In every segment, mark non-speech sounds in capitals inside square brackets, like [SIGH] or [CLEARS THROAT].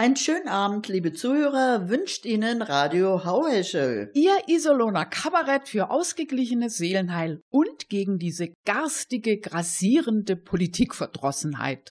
Einen schönen Abend, liebe Zuhörer, wünscht Ihnen Radio Hauheschel. Ihr Iserlohner Kabarett für ausgeglichenes Seelenheil und gegen diese garstige, grassierende Politikverdrossenheit.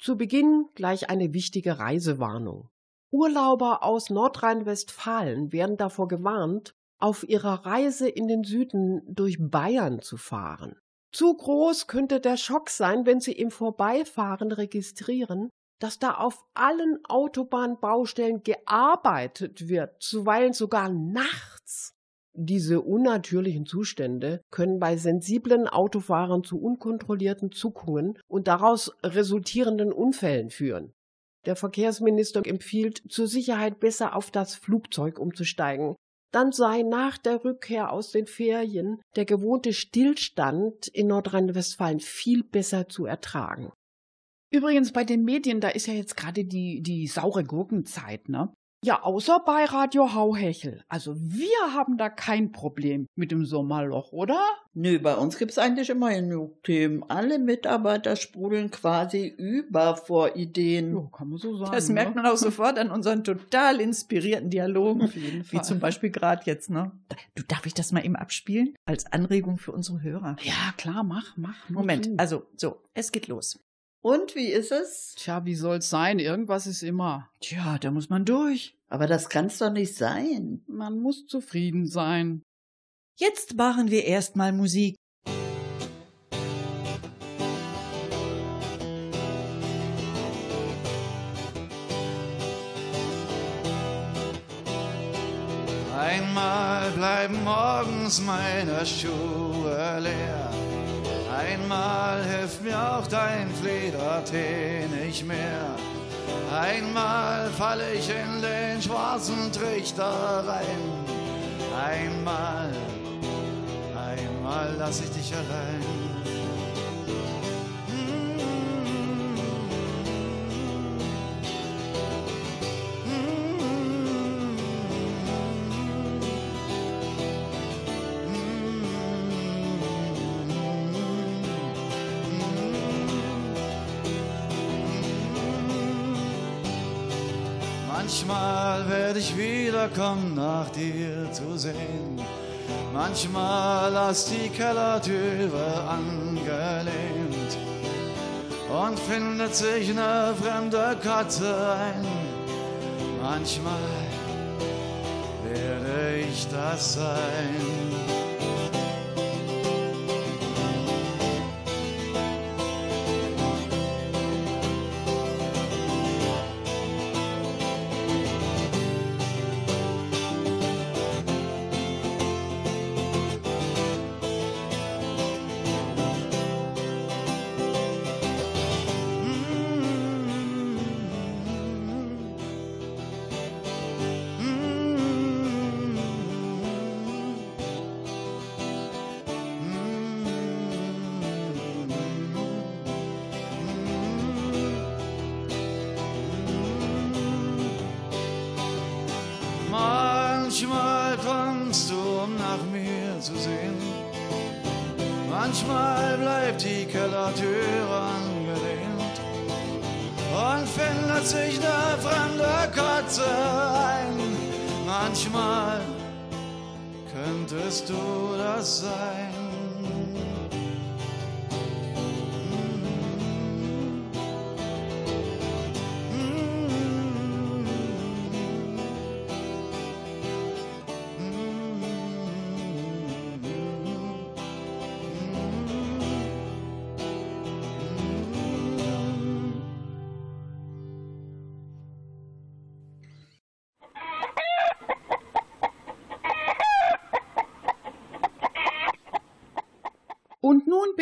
Zu Beginn gleich eine wichtige Reisewarnung. Urlauber aus Nordrhein-Westfalen werden davor gewarnt, auf ihrer Reise in den Süden durch Bayern zu fahren. Zu groß könnte der Schock sein, wenn Sie im Vorbeifahren registrieren, dass da auf allen Autobahnbaustellen gearbeitet wird, zuweilen sogar nachts. Diese unnatürlichen Zustände können bei sensiblen Autofahrern zu unkontrollierten Zuckungen und daraus resultierenden Unfällen führen. Der Verkehrsminister empfiehlt, zur Sicherheit besser auf das Flugzeug umzusteigen. Dann sei nach der Rückkehr aus den Ferien der gewohnte Stillstand in Nordrhein-Westfalen viel besser zu ertragen. Übrigens bei den Medien, da ist ja jetzt gerade die, die saure Gurkenzeit, ne? Ja, außer bei Radio Hauhechel. Also wir haben da kein Problem mit dem Sommerloch, oder? Nö, bei uns gibt's eigentlich immer genug Themen. Alle Mitarbeiter sprudeln quasi über vor Ideen. Ja, kann man so sagen. Das ne? merkt man auch sofort an unseren total inspirierten Dialogen. Auf jeden Fall. Wie zum Beispiel gerade jetzt, ne? Du, darf ich das mal eben abspielen? Als Anregung für unsere Hörer. Ja, klar, mach, mach. Moment, also, so, es geht los. Und wie ist es? Tja, wie soll's sein? Irgendwas ist immer. Tja, da muss man durch. Aber das kann's doch nicht sein. Man muss zufrieden sein. Jetzt machen wir erstmal Musik. Einmal bleiben morgens meine Schuhe leer. Einmal hilft mir auch dein Fledertee nicht mehr. Einmal falle ich in den schwarzen Trichter rein. Einmal, einmal lass ich dich allein. Manchmal werde ich wiederkommen, nach dir zu sehen. Manchmal lass die Kellertüre angelehnt und findet sich eine fremde Katze ein. Manchmal werde ich das sein. Du das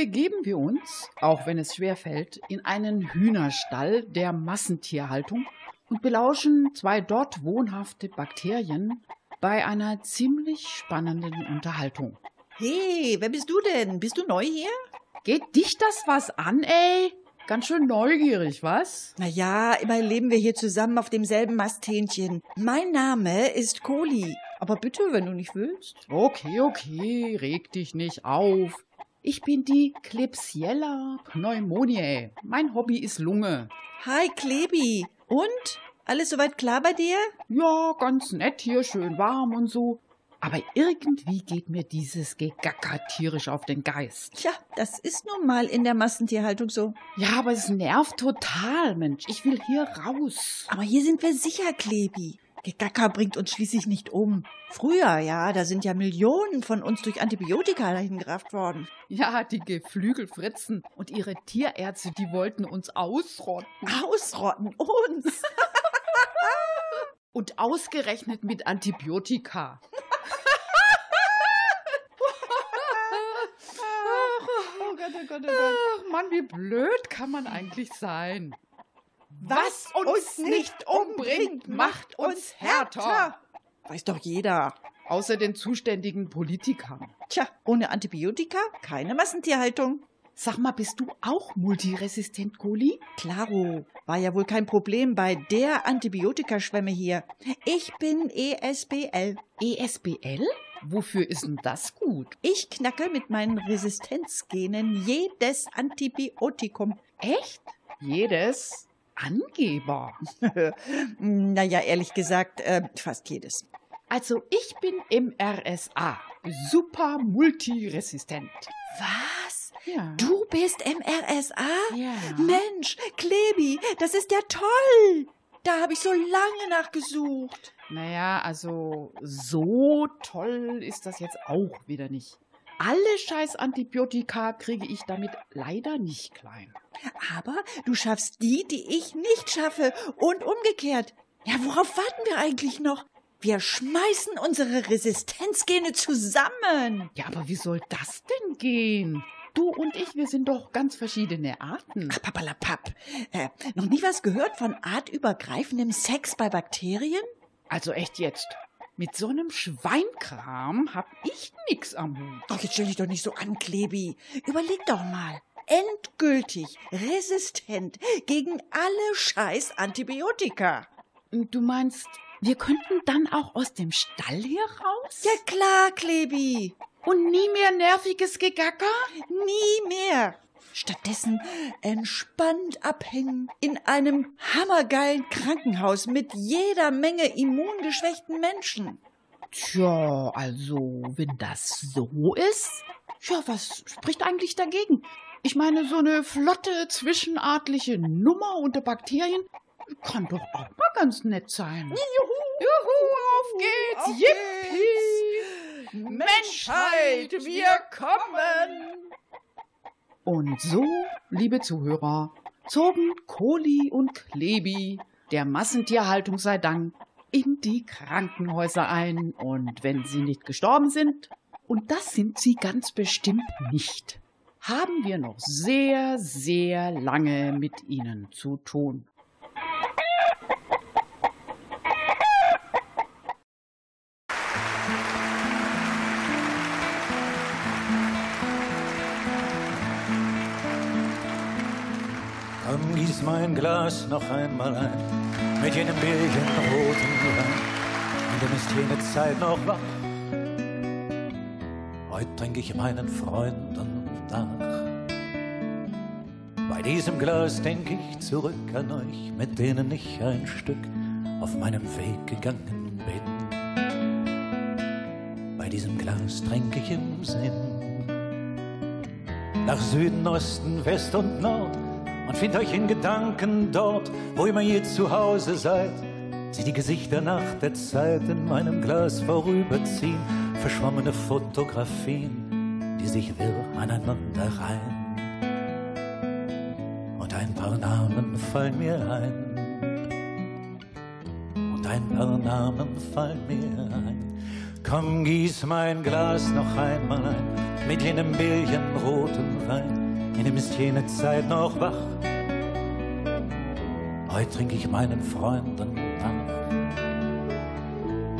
begeben wir uns, auch wenn es schwer fällt, in einen Hühnerstall der Massentierhaltung und belauschen zwei dort wohnhafte Bakterien bei einer ziemlich spannenden Unterhaltung. Hey, wer bist du denn? Bist du neu hier? Geht dich das was an, ey? Ganz schön neugierig, was? Na ja, immerhin leben wir hier zusammen auf demselben Masthähnchen. Mein Name ist Kohli. Aber bitte, wenn du nicht willst. Okay, okay, reg dich nicht auf. Ich bin die Klebsiella pneumoniae. Mein Hobby ist Lunge. Hi, Klebi. Und? Alles soweit klar bei dir? Ja, ganz nett hier, schön warm und so. Aber irgendwie geht mir dieses Gegacker tierisch auf den Geist. Tja, das ist nun mal in der Massentierhaltung so. Ja, aber es nervt total, Mensch. Ich will hier raus. Aber hier sind wir sicher, Klebi. Gegacker bringt uns schließlich nicht um. Früher, ja, da sind ja Millionen von uns durch Antibiotika dahingerafft worden. Ja, die Geflügelfritzen und ihre Tierärzte, die wollten uns ausrotten. Ausrotten uns. [LAUGHS] Und ausgerechnet mit Antibiotika. [LAUGHS] oh Gott, oh Gott, oh Gott. Ach Mann, wie blöd kann man eigentlich sein? Was uns nicht umbringt, macht uns härter. Weiß doch jeder. Außer den zuständigen Politikern. Tja, ohne Antibiotika keine Massentierhaltung. Sag mal, bist du auch multiresistent, Kohli? Klaro, war ja wohl kein Problem bei der Antibiotikaschwemme hier. Ich bin ESBL. ESBL? Wofür ist denn das gut? Ich knacke mit meinen Resistenzgenen jedes Antibiotikum. Echt? Jedes? Angeber. [LAUGHS] naja, ehrlich gesagt, äh, fast jedes. Also ich bin im RSA. Super multiresistent. Was? Ja. Du bist MRSA? Ja. Mensch, Klebi, das ist ja toll. Da habe ich so lange nachgesucht. Naja, also so toll ist das jetzt auch wieder nicht. Alle scheiß Antibiotika kriege ich damit leider nicht klein. Aber du schaffst die, die ich nicht schaffe. Und umgekehrt. Ja, worauf warten wir eigentlich noch? Wir schmeißen unsere Resistenzgene zusammen. Ja, aber wie soll das denn gehen? Du und ich, wir sind doch ganz verschiedene Arten. Ach, papalapap. Äh, noch nie was gehört von artübergreifendem Sex bei Bakterien? Also echt jetzt. Mit so einem Schweinkram hab ich nix am Hut. Ach, jetzt stell dich doch nicht so an, Klebi. Überleg doch mal. Endgültig resistent gegen alle scheiß Antibiotika. Du meinst, wir könnten dann auch aus dem Stall hier raus? Ja klar, Klebi. Und nie mehr nerviges Gegacker? Nie mehr. Stattdessen entspannt abhängen in einem hammergeilen Krankenhaus mit jeder Menge immungeschwächten Menschen. Tja, also, wenn das so ist, ja, was spricht eigentlich dagegen? Ich meine, so eine flotte, zwischenartliche Nummer unter Bakterien kann doch auch mal ganz nett sein. Juhu, Juhu auf geht's, Auf Yippie! Menschheit, wir kommen! Und so, liebe Zuhörer, zogen Kohli und Klebi, der Massentierhaltung sei Dank, in die Krankenhäuser ein. Und wenn sie nicht gestorben sind, und das sind sie ganz bestimmt nicht, haben wir noch sehr, sehr lange mit ihnen zu tun. Mein Glas noch einmal ein, mit jenem Bierchen roten Wein. Und dann ist jene Zeit noch wach. Heute trinke ich meinen Freunden nach. Bei diesem Glas denke ich zurück an euch, mit denen ich ein Stück auf meinen Weg gegangen bin. Bei diesem Glas trinke ich im Sinn nach Süden, Osten, West und Nord und find euch in Gedanken dort, wo immer ihr zu Hause seid. Sieh die Gesichter nach der Zeit in meinem Glas vorüberziehen, verschwommene Fotografien, die sich wirr aneinander reihen. Und ein paar Namen fallen mir ein. Und ein paar Namen fallen mir ein. Komm, gieß mein Glas noch einmal ein, mit jenem Billchen roten Wein, in dem ist jene Zeit noch wach. Heute trinke ich meinen Freunden nach,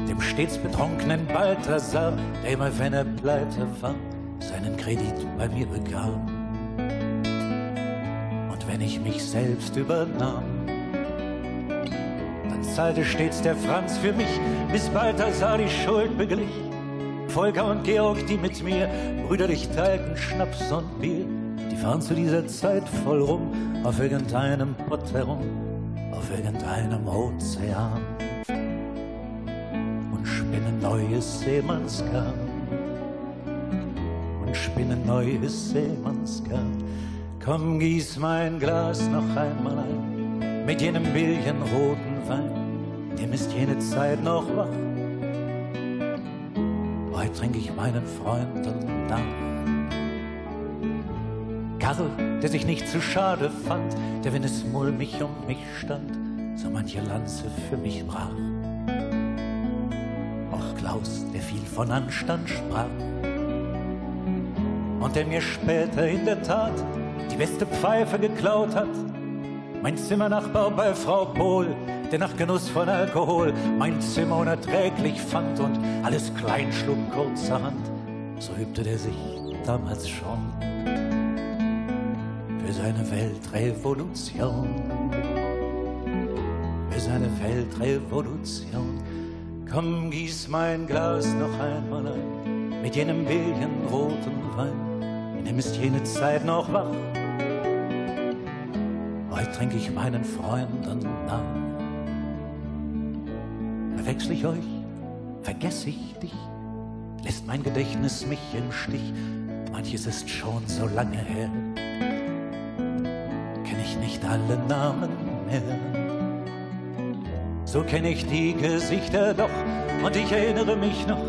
dem stets betrunkenen Balthasar, der immer, wenn er pleite war, seinen Kredit bei mir bekam. Und wenn ich mich selbst übernahm, dann zahlte stets der Franz für mich, bis Balthasar die Schuld beglich. Volker und Georg, die mit mir brüderlich teilten Schnaps und Bier, die fahren zu dieser Zeit voll rum auf irgendeinem Pott herum, auf irgendeinem Ozean und spinnen neues Seemannsgarn und spinnen neues Seemannsgarn. Komm, gieß mein Glas noch einmal ein mit jenem billigenroten Wein, dem ist jene Zeit noch wach Heute trinke ich meinen Freunden nach. Karl, der sich nicht zu schade fand, der, wenn es mulmig um mich stand, so manche Lanze für mich brach. Auch Klaus, der viel von Anstand sprach. Und der mir später in der Tat die beste Pfeife geklaut hat. Mein Zimmernachbar bei Frau Pohl, der nach Genuss von Alkohol mein Zimmer unerträglich fand und alles klein schlug kurzerhand, so übte der sich damals schon für seine Weltrevolution. Für seine Weltrevolution. Komm, gieß mein Glas noch einmal ein mit jenem billigenroten Wein, in dem jene Zeit noch wach. Heute trinke ich meinen Freunden nach verwechsel ich euch, vergesse ich dich, lässt mein Gedächtnis mich im Stich, manches ist schon so lange her, nicht alle Namen mehr. So kenn ich die Gesichter doch und ich erinnere mich noch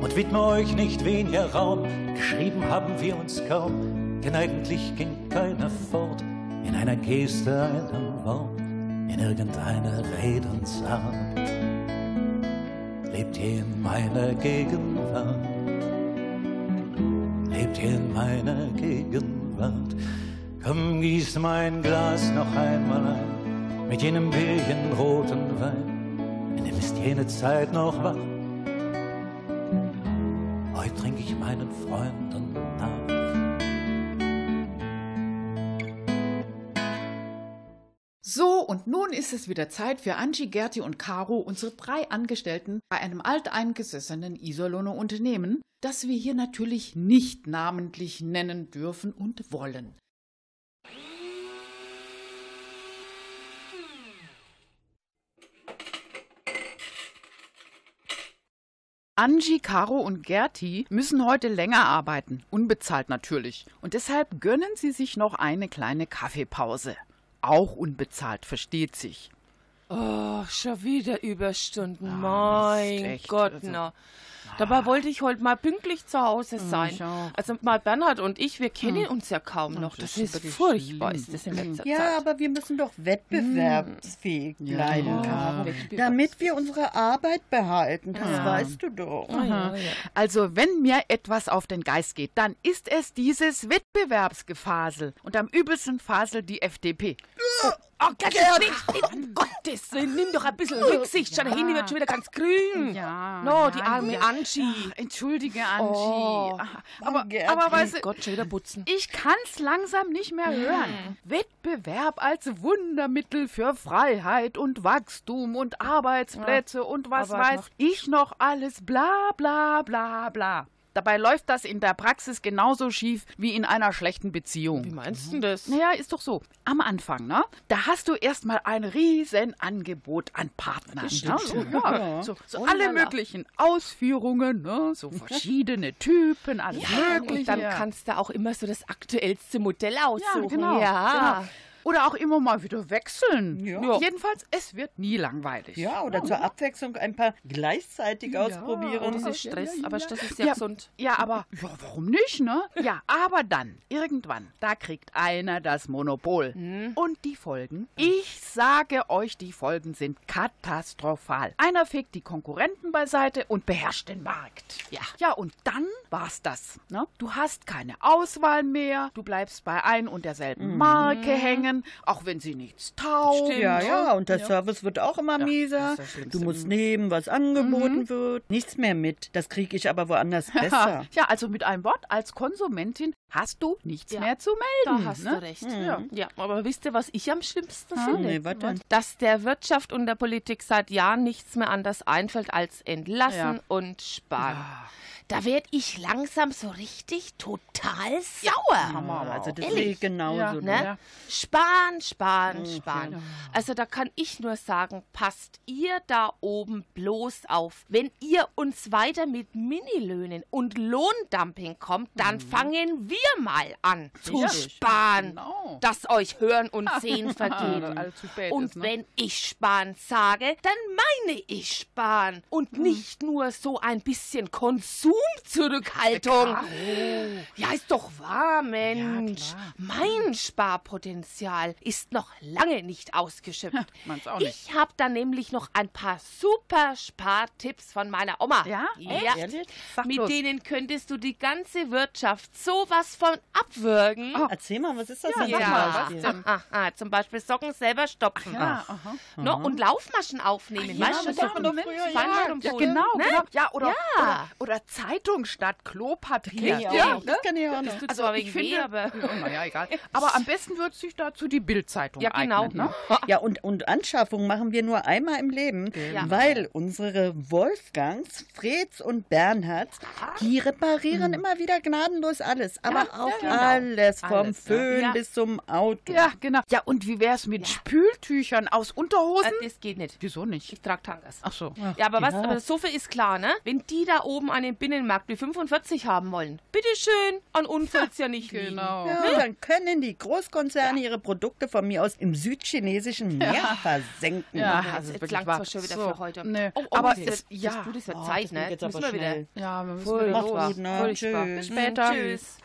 und widme euch nicht weniger Raum. Geschrieben haben wir uns kaum, denn eigentlich ging keiner fort in einer Geste, einem Wort, in irgendeiner Redensart lebt ihr in meiner Gegenwart, lebt ihr in meiner Gegenwart. Komm, gieß mein Glas noch einmal ein, mit jenem roten Wein, in dem ist jene Zeit noch wach. Heute trinke ich meinen Freunden nach. So, und nun ist es wieder Zeit für Angie, Gerti und Caro, unsere drei Angestellten bei einem alteingesessenen Iserlohner Unternehmen, das wir hier natürlich nicht namentlich nennen dürfen und wollen. Angie, Caro und Gerti müssen heute länger arbeiten, unbezahlt natürlich, und deshalb gönnen sie sich noch eine kleine Kaffeepause. Auch unbezahlt, versteht sich. Oh, schon wieder Überstunden. Ah, mein Gott, also, na. Dabei wollte ich heute mal pünktlich zu Hause hm, sein. Also mal Bernhard und ich, wir kennen hm. uns ja kaum noch. Das, das ist furchtbar, ist das in letzter ja, Zeit. Ja, aber wir müssen doch wettbewerbsfähig hm. bleiben, ja. damit wir unsere Arbeit behalten. Das ja. weißt du doch. Ja, also wenn mir etwas auf den Geist geht, dann ist es dieses Wettbewerbsgefasel. Und am übelsten faselt die FDP. Oh. Oh, Gott, nicht, um Gottes Willen, nimm doch ein bisschen Rücksicht. Schau, der Handy wird schon wieder ganz grün. Ja. No, die arme Angie. Ach, entschuldige, Angie. Oh, aber, aber weißt du, Gott, schon wieder putzen. Ich kann's langsam nicht mehr hören. Hm. Wettbewerb als Wundermittel für Freiheit und Wachstum und Arbeitsplätze ja. und was aber weiß ich noch alles. Bla, bla, bla, bla. Dabei läuft das in der Praxis genauso schief wie in einer schlechten Beziehung. Wie meinst du das? Naja, ist doch so. Am Anfang, ne? Da hast du erstmal ein riesen Angebot an Partnern. Ne? So, ja, so, so alle möglichen Ausführungen, ne? So verschiedene Typen, alles ja, mögliche. Und dann kannst du auch immer so das aktuellste Modell aussuchen. Ja, genau. Ja. Genau. Oder auch immer mal wieder wechseln. Ja. Ja. Jedenfalls, es wird nie langweilig. Ja, oder zur Abwechslung ein paar gleichzeitig ja. ausprobieren. Das ist Stress, aber Stress ist ja, gesund. Ja, aber [LAUGHS] ja, warum nicht, ne? Ja, aber dann, irgendwann, da kriegt einer das Monopol. Mhm. Und die Folgen? Ich sage euch, die Folgen sind katastrophal. Einer fegt die Konkurrenten beiseite und beherrscht den Markt. Ja. Ja, und dann war's das. Ne? Du hast keine Auswahl mehr, du bleibst bei ein und derselben mhm. Marke hängen Rechnungen, auch wenn sie nichts taugen. Stimmt. Ja, ja, und der ja. Service wird auch immer ja, mieser. Du musst nehmen, was angeboten mhm. wird. Nichts mehr mit. Das kriege ich aber woanders [LAUGHS] besser. ja, also mit einem Wort, als Konsumentin hast du nichts ja. mehr zu melden. Da hast ne? du recht. Mhm. Ja. aber wisst ihr, was ich am schlimmsten hm. finde? Nee, Dass der Wirtschaft und der Politik seit Jahren nichts mehr anders einfällt als entlassen und sparen da werde ich langsam so richtig total sauer. Ja, also das ich genauso. Ja, ne? Sparen, sparen, sparen. Ja. Also da kann ich nur sagen, passt ihr da oben bloß auf. Wenn ihr uns weiter mit Minilöhnen und Lohndumping kommt, dann mhm. fangen wir mal an zu sparen, genau. dass euch Hören und [LAUGHS] Sehen vergehen. und ist, ne? wenn ich sparen sage, dann meine ich sparen und mhm. nicht nur so ein bisschen Konsum Konsumzurückhaltung. Ja, ist doch wahr, Mensch. Ja, mein Sparpotenzial ist noch lange nicht ausgeschöpft. [LAUGHS] Nicht. Ich habe da nämlich noch ein paar super Spartipps von meiner Oma. Ja? Ja. Mit los. denen könntest du die ganze Wirtschaft sowas von abwürgen. Oh, erzähl mal, was ist das denn? Ja, zum, aha, zum Beispiel Socken selber stopfen. Ach, ja, aha. No, und Laufmaschen aufnehmen. Ach, ja, weißt du, wir früher, ja. ja, genau, ne? genau. Ja, oder, ja. Oder, oder Zeitung statt Klopapier. Ja, ja, ne? das kann ich auch noch. Das tut also wegen finde, weh, aber... Naja, egal. [LAUGHS] Aber am besten wird sich dazu die Bildzeitung Ja, genau. Eignen, ne? Ja, und, und Anschaffung machen wir nur einmal im Leben, genau. weil unsere Wolfgangs, Freds und Bernhards, die reparieren mhm. immer wieder gnadenlos alles. Aber ja, auch genau. alles, vom alles, Föhn bis zum Auto. Ja, genau. Ja, und wie wäre es mit Spültüchern aus Unterhosen? Äh, das geht nicht. Wieso nicht? Ich trage Tangas. Ach so. Ja, aber was, aber so viel ist klar, ne? Wenn die da oben an den Binnenmarkt wie 45 haben wollen, bitteschön, an uns soll es ja nicht genau. Ja, ne? Dann können die Großkonzerne ihre Produkte von mir aus im südchinesischen Meer ja. versenken. Ja, das ist jetzt langt zwar schon wieder so. für heute. Nee. Oh, oh, aber es ist ja. gut, es wird oh, Zeit, ne? Jetzt müssen wir wieder. Ja, wir müssen Voll wieder los. Gut, ne? Tschüss. Bis später. Tschüss.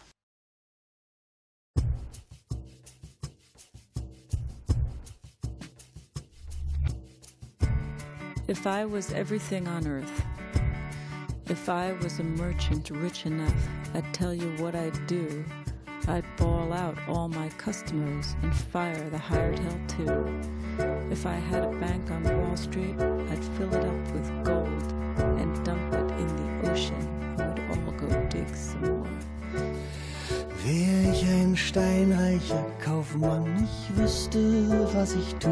If I was everything on earth, if I was a merchant rich enough, I'd tell you what I'd do. I'd ball out all my customers and fire the hired help too. If I had a bank on Wall Street, I'd fill it up with gold and dump it in the ocean, we'd all go dig some more. Ich ein steinreicher Kaufmann, ich wüsste, was ich tu.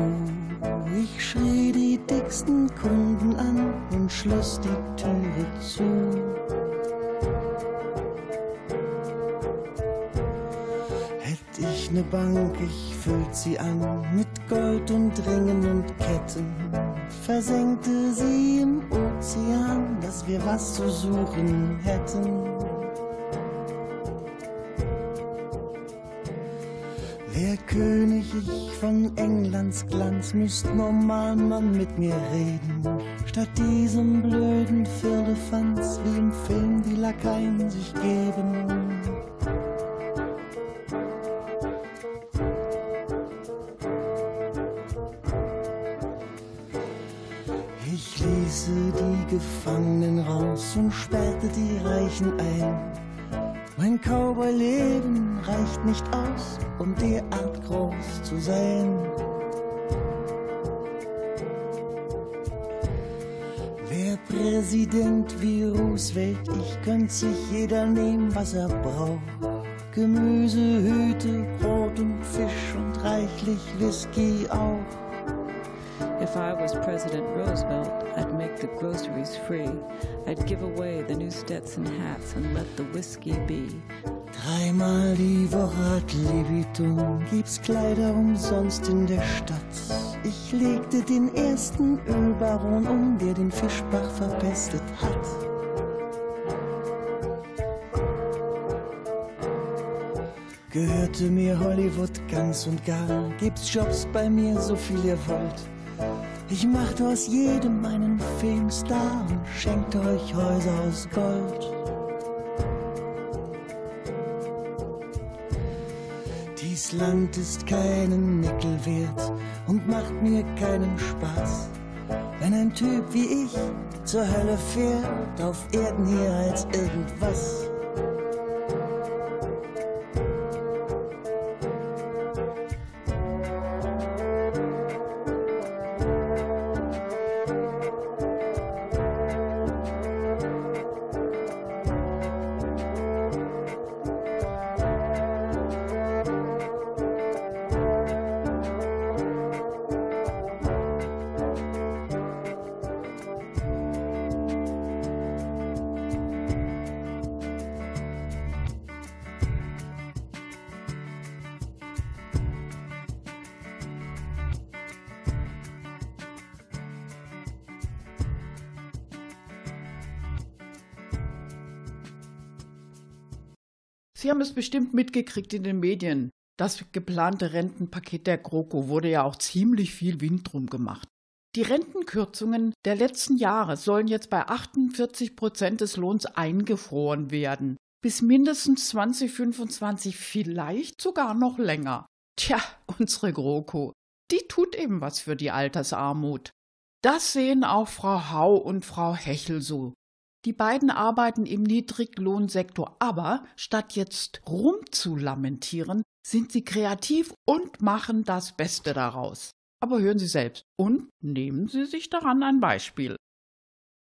Ich schrie die dicksten Kunden an und schloss die Türe zu. Hätt ich ne Bank, ich füllt sie an mit Gold und Ringen und Ketten. Versenkte sie im Ozean, dass wir was zu suchen hätten. Von Englands Glanz müsst normal man mit mir reden. Statt diesem blöden Firlefanz, wie im Film die Lakaien sich geben. Ich ließe die Gefangenen raus und sperrte die Reichen ein. Mein Cowboy-Leben reicht nicht aus, um derart groß zu sein. Wer Präsident wie Roosevelt, ich könnte sich jeder nehmen, was er braucht. Gemüse, Hüte, Brot und Fisch und reichlich Whisky auch. If I was President Roosevelt, I'd make the groceries free. I'd give away the new Stetson hats and let the whiskey be. Dreimal die Woche hat Leviton, gibt's Kleider umsonst in der Stadt. Ich legte den ersten Ölbaron um, der den Fischbach verpestet hat. Gehörte mir Hollywood ganz und gar, gibt's Jobs bei mir, so viel ihr wollt. Ich machte aus jedem einen Filmstar und schenkte euch Häuser aus Gold. Dies Land ist keinen Nickel wert und macht mir keinen Spaß. Wenn ein Typ wie ich zur Hölle fährt, auf Erden hier als irgendwas. Sie haben es bestimmt mitgekriegt in den Medien. Das geplante Rentenpaket der GroKo wurde ja auch ziemlich viel Wind drum gemacht. Die Rentenkürzungen der letzten Jahre sollen jetzt bei 48 Prozent des Lohns eingefroren werden. Bis mindestens 2025, vielleicht sogar noch länger. Tja, [LAUGHS] unsere GroKo, die tut eben was für die Altersarmut. Das sehen auch Frau Hau und Frau Hechel so. Die beiden arbeiten im Niedriglohnsektor, aber statt jetzt rumzulamentieren, sind sie kreativ und machen das Beste daraus. Aber hören Sie selbst und nehmen Sie sich daran ein Beispiel.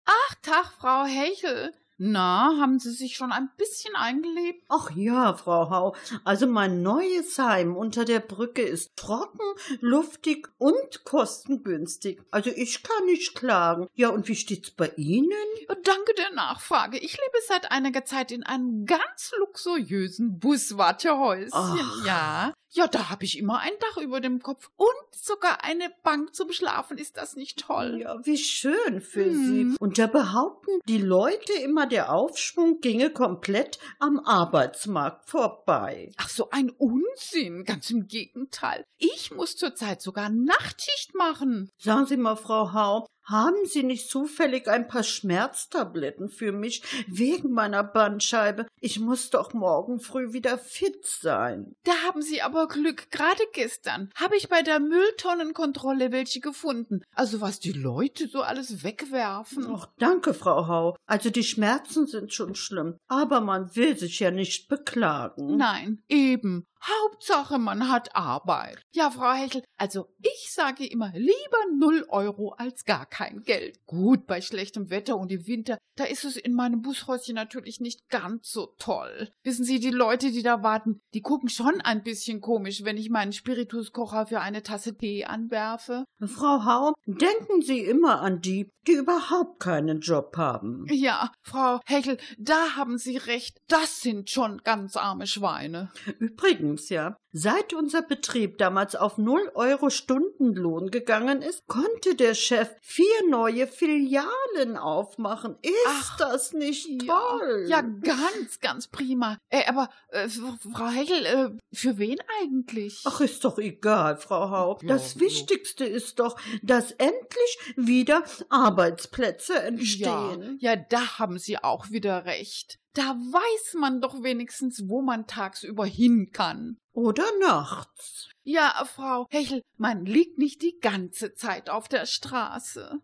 Ach, Tag, Frau Hechel. Na, haben Sie sich schon ein bisschen eingelebt? Ach ja, Frau Hau. Also mein neues Heim unter der Brücke ist trocken, luftig und kostengünstig. Also ich kann nicht klagen. Ja, und wie steht's bei Ihnen? Danke der Nachfrage. Ich lebe seit einiger Zeit in einem ganz luxuriösen Buswartehäuschen. Ach. Ja, ja, da habe ich immer ein Dach über dem Kopf und sogar eine Bank zum Schlafen. Ist das nicht toll? Ja, wie schön für hm. Sie. Und da behaupten die Leute immer, der Aufschwung ginge komplett am Arbeitsmarkt vorbei. Ach, so ein Unsinn. Ganz im Gegenteil. Ich muss zurzeit sogar Nachtschicht machen. Sagen Sie mal, Frau Hau, haben Sie nicht zufällig ein paar Schmerztabletten für mich wegen meiner Bandscheibe? Ich muss doch morgen früh wieder fit sein. Da haben Sie aber Glück. Gerade gestern habe ich bei der Mülltonnenkontrolle welche gefunden. Also was die Leute so alles wegwerfen. Ach, danke, Frau Hau. Also die Schmerzen sind schon schlimm. Aber man will sich ja nicht beklagen. Nein, eben. Hauptsache, man hat Arbeit. Ja, Frau Hechel, also ich sage immer lieber null Euro als gar kein Geld. Gut, bei schlechtem Wetter und im Winter, da ist es in meinem Bushäuschen natürlich nicht ganz so toll. Wissen Sie, die Leute, die da warten, die gucken schon ein bisschen komisch, wenn ich meinen Spirituskocher für eine Tasse Tee anwerfe. Frau Hau, denken Sie immer an die, die überhaupt keinen Job haben. Ja, Frau Hechel, da haben Sie recht. Das sind schon ganz arme Schweine. Übrigens, ja. Seit unser Betrieb damals auf 0 Euro Stundenlohn gegangen ist, konnte der Chef vier neue Filialen aufmachen. Ist Ach, das nicht toll? Ja, ja, ganz, ganz prima. Äh, aber äh, Frau Hegel, äh, für wen eigentlich? Ach, ist doch egal, Frau Hau. Das ja, Wichtigste ja. ist doch, dass endlich wieder Arbeitsplätze entstehen. Ja, ja, da haben Sie auch wieder recht. Da weiß man doch wenigstens, wo man tagsüber hin kann. Oder nachts. Ja, Frau Hechel, man liegt nicht die ganze Zeit auf der Straße.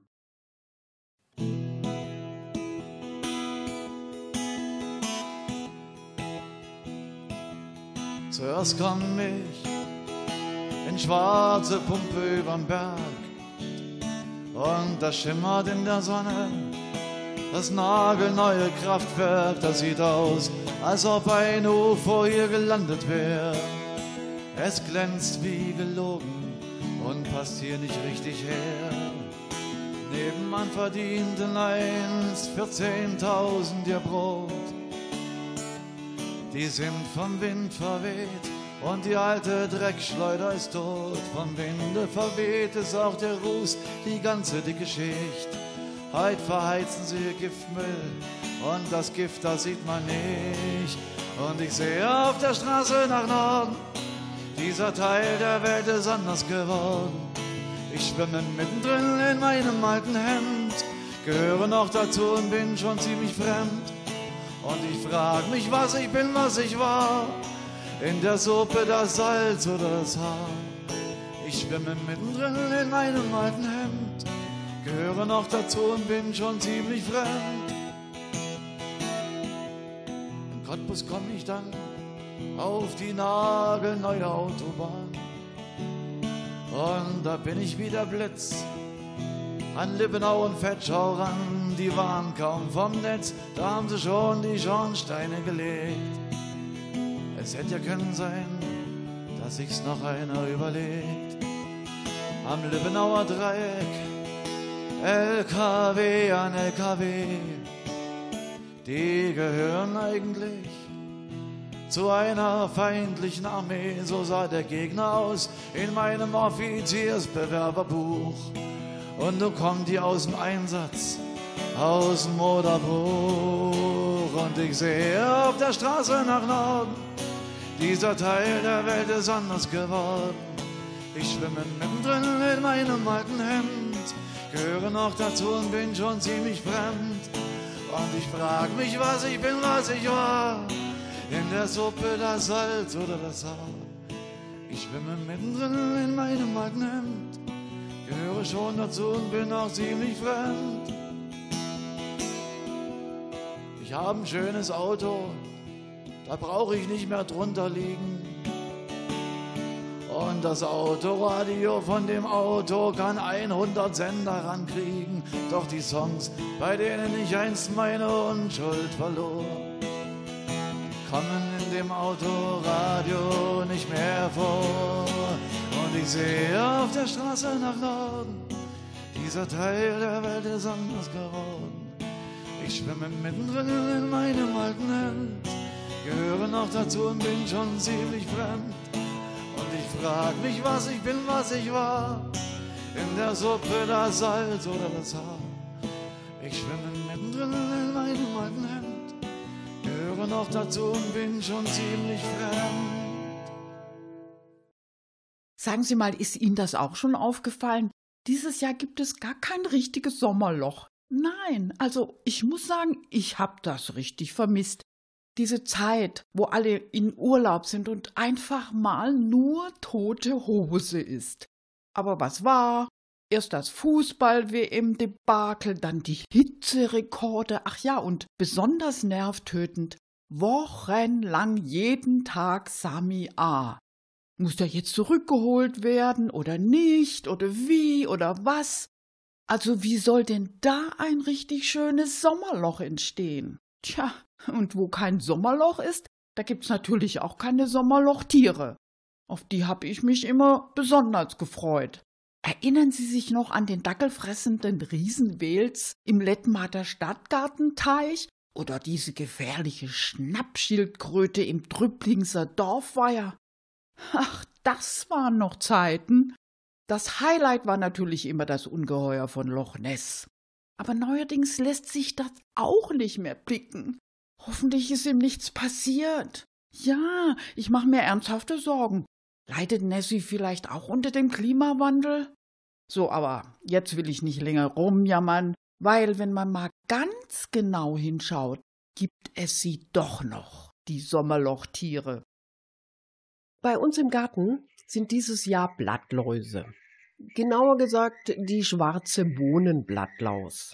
Zuerst komm ich in schwarze Pumpe überm Berg und das schimmert in der Sonne das nagelneue Kraftwerk, das sieht aus, als ob ein UFO hier gelandet wäre. Es glänzt wie gelogen und passt hier nicht richtig her. Nebenan verdienten einst 14.000 ihr Brot. Die sind vom Wind verweht und die alte Dreckschleuder ist tot. Vom Winde verweht ist auch der Ruß, die ganze dicke Schicht. Heut verheizen sie Giftmüll und das Gift, das sieht man nicht. Und ich sehe auf der Straße nach Norden, dieser Teil der Welt ist anders geworden. Ich schwimme mittendrin in meinem alten Hemd, gehöre noch dazu und bin schon ziemlich fremd. Und ich frag mich, was ich bin, was ich war. In der Suppe das Salz oder das Haar. Ich schwimme mittendrin in meinem alten Hemd gehöre noch dazu und bin schon ziemlich fremd. In Cottbus komm ich dann auf die nagelneue Autobahn. Und da bin ich wieder Blitz an Lippenau und Fetschau ran. Die waren kaum vom Netz, da haben sie schon die Schornsteine gelegt. Es hätte ja können sein, dass sich's noch einer überlegt. Am Lippenauer Dreieck LKW an LKW, die gehören eigentlich zu einer feindlichen Armee. So sah der Gegner aus in meinem Offiziersbewerberbuch. Und nun kommt die aus dem Einsatz, aus dem Moderbruch. hoch und ich sehe auf der Straße nach Norden. Dieser Teil der Welt ist anders geworden. Ich schwimme mittendrin in meinem alten Hemd, gehöre noch dazu und bin schon ziemlich fremd. Und ich frag mich, was ich bin, was ich war. In der Suppe das Salz oder das Haar. Ich schwimme mittendrin in meinem Hemd, gehöre schon dazu und bin auch ziemlich fremd. Ich habe ein schönes Auto, da brauche ich nicht mehr drunter liegen. Und das Autoradio von dem Auto kann 100 Sender rankriegen. Doch die Songs, bei denen ich einst meine Unschuld verlor, kommen in dem Autoradio nicht mehr vor. Und ich sehe auf der Straße nach Norden, dieser Teil der Welt ist anders geworden. Ich schwimme mittendrin in meinem alten Hemd, gehöre noch dazu und bin schon ziemlich fremd. Frag mich, was ich bin, was ich war, in der Suppe das Salz oder das Haar. Ich schwimme mittendrin in meinem alten Hemd, gehöre noch dazu und bin schon ziemlich fremd. Sagen Sie mal, ist Ihnen das auch schon aufgefallen? Dieses Jahr gibt es gar kein richtiges Sommerloch. Nein, also ich muss sagen, ich hab das richtig vermisst. Diese Zeit, wo alle in Urlaub sind und einfach mal nur tote Hose ist. Aber was war? Erst das Fußball-WM-Debakel, dann die Hitzerekorde, ach ja, und besonders nervtötend, wochenlang jeden Tag Sami A. Muss der jetzt zurückgeholt werden oder nicht oder wie oder was? Also wie soll denn da ein richtig schönes Sommerloch entstehen? Tja, und wo kein Sommerloch ist, da gibt's natürlich auch keine Sommerlochtiere. Auf die hab ich mich immer besonders gefreut. Erinnern Sie sich noch an den dackelfressenden Riesenwels im Lettmater Stadtgartenteich oder diese gefährliche Schnappschildkröte im Trübblingser Dorfweiher? Ach, das waren noch Zeiten. Das Highlight war natürlich immer das Ungeheuer von Loch Ness. Aber neuerdings lässt sich das auch nicht mehr blicken. Hoffentlich ist ihm nichts passiert. Ja, ich mache mir ernsthafte Sorgen. Leidet Nessie vielleicht auch unter dem Klimawandel? So, aber jetzt will ich nicht länger rumjammern, weil wenn man mal ganz genau hinschaut, gibt es sie doch noch, die Sommerlochtiere. Bei uns im Garten sind dieses Jahr Blattläuse. Genauer gesagt die schwarze Bohnenblattlaus.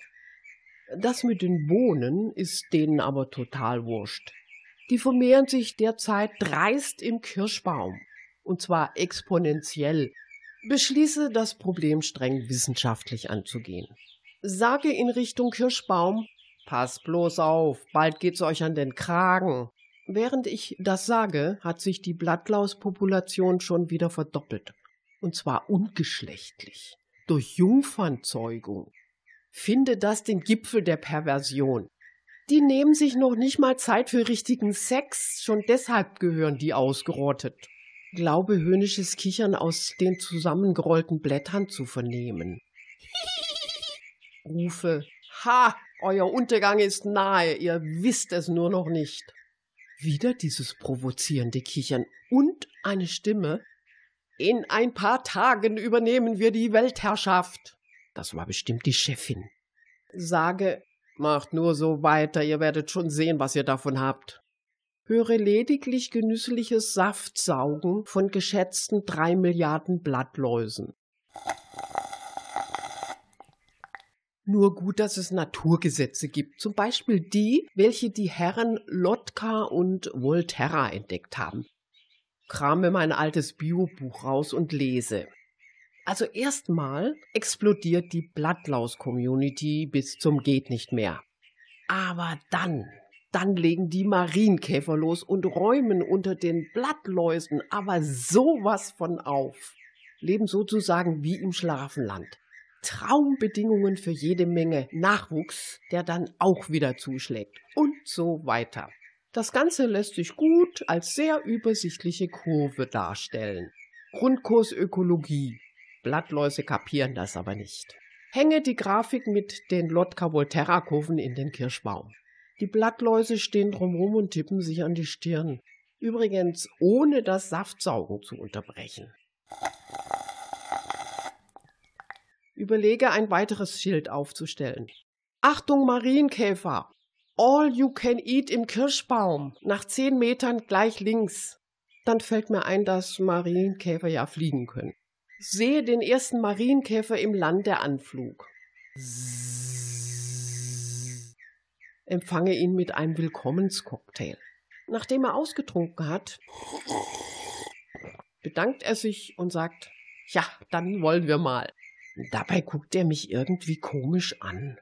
Das mit den Bohnen ist denen aber total wurscht. Die vermehren sich derzeit dreist im Kirschbaum. Und zwar exponentiell. Beschließe, das Problem streng wissenschaftlich anzugehen. Sage in Richtung Kirschbaum, pass bloß auf, bald geht's euch an den Kragen. Während ich das sage, hat sich die Blattlauspopulation schon wieder verdoppelt und zwar ungeschlechtlich, durch Jungfernzeugung. Finde das den Gipfel der Perversion. Die nehmen sich noch nicht mal Zeit für richtigen Sex, schon deshalb gehören die ausgerottet. Glaube höhnisches Kichern aus den zusammengerollten Blättern zu vernehmen. Rufe, ha, euer Untergang ist nahe, ihr wisst es nur noch nicht. Wieder dieses provozierende Kichern und eine Stimme, in ein paar Tagen übernehmen wir die Weltherrschaft. Das war bestimmt die Chefin. Sage, macht nur so weiter, ihr werdet schon sehen, was ihr davon habt. Höre lediglich genüssliches Saftsaugen von geschätzten drei Milliarden Blattläusen. Nur gut, dass es Naturgesetze gibt, zum Beispiel die, welche die Herren Lotka und Volterra entdeckt haben krame mein altes Biobuch raus und lese. Also erstmal explodiert die Blattlaus-Community bis zum geht nicht mehr. Aber dann, dann legen die Marienkäfer los und räumen unter den Blattläusen aber sowas von auf. Leben sozusagen wie im Schlafenland. Traumbedingungen für jede Menge Nachwuchs, der dann auch wieder zuschlägt und so weiter. Das Ganze lässt sich gut als sehr übersichtliche Kurve darstellen. Grundkurs Ökologie. Blattläuse kapieren das aber nicht. Hänge die Grafik mit den Lotka-Volterra-Kurven in den Kirschbaum. Die Blattläuse stehen drumherum und tippen sich an die Stirn. Übrigens ohne das Saftsaugen zu unterbrechen. Überlege, ein weiteres Schild aufzustellen. Achtung, Marienkäfer! All you can eat im Kirschbaum. Nach zehn Metern gleich links. Dann fällt mir ein, dass Marienkäfer ja fliegen können. Sehe den ersten Marienkäfer im Land der Anflug. Empfange ihn mit einem Willkommenscocktail. Nachdem er ausgetrunken hat, bedankt er sich und sagt, ja, dann wollen wir mal. Dabei guckt er mich irgendwie komisch an.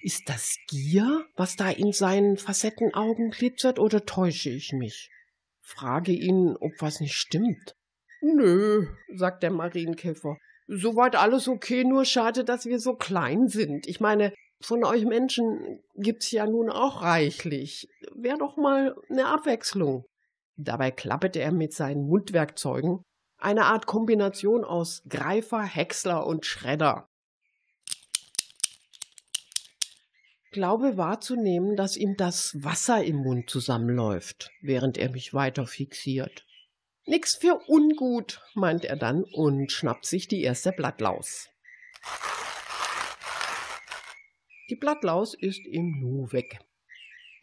Ist das Gier, was da in seinen Facettenaugen glitzert, oder täusche ich mich? Frage ihn, ob was nicht stimmt. Nö, sagt der Marienkäfer. Soweit alles okay, nur schade, dass wir so klein sind. Ich meine, von euch Menschen gibt's ja nun auch reichlich. Wär doch mal eine Abwechslung. Dabei klapperte er mit seinen Mundwerkzeugen eine Art Kombination aus Greifer, Häcksler und Schredder. Glaube wahrzunehmen, dass ihm das Wasser im Mund zusammenläuft, während er mich weiter fixiert. Nix für ungut, meint er dann und schnappt sich die erste Blattlaus. Die Blattlaus ist im Nu weg.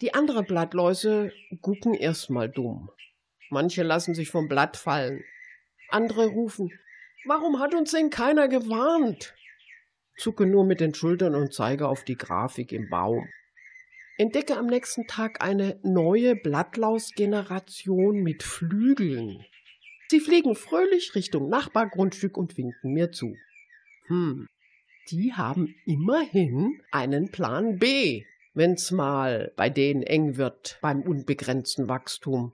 Die anderen Blattläuse gucken erstmal dumm. Manche lassen sich vom Blatt fallen. Andere rufen, warum hat uns denn keiner gewarnt? Zucke nur mit den Schultern und zeige auf die Grafik im Baum. Entdecke am nächsten Tag eine neue Blattlausgeneration mit Flügeln. Sie fliegen fröhlich Richtung Nachbargrundstück und winken mir zu. Hm, die haben immerhin einen Plan B, wenn's mal bei denen eng wird beim unbegrenzten Wachstum.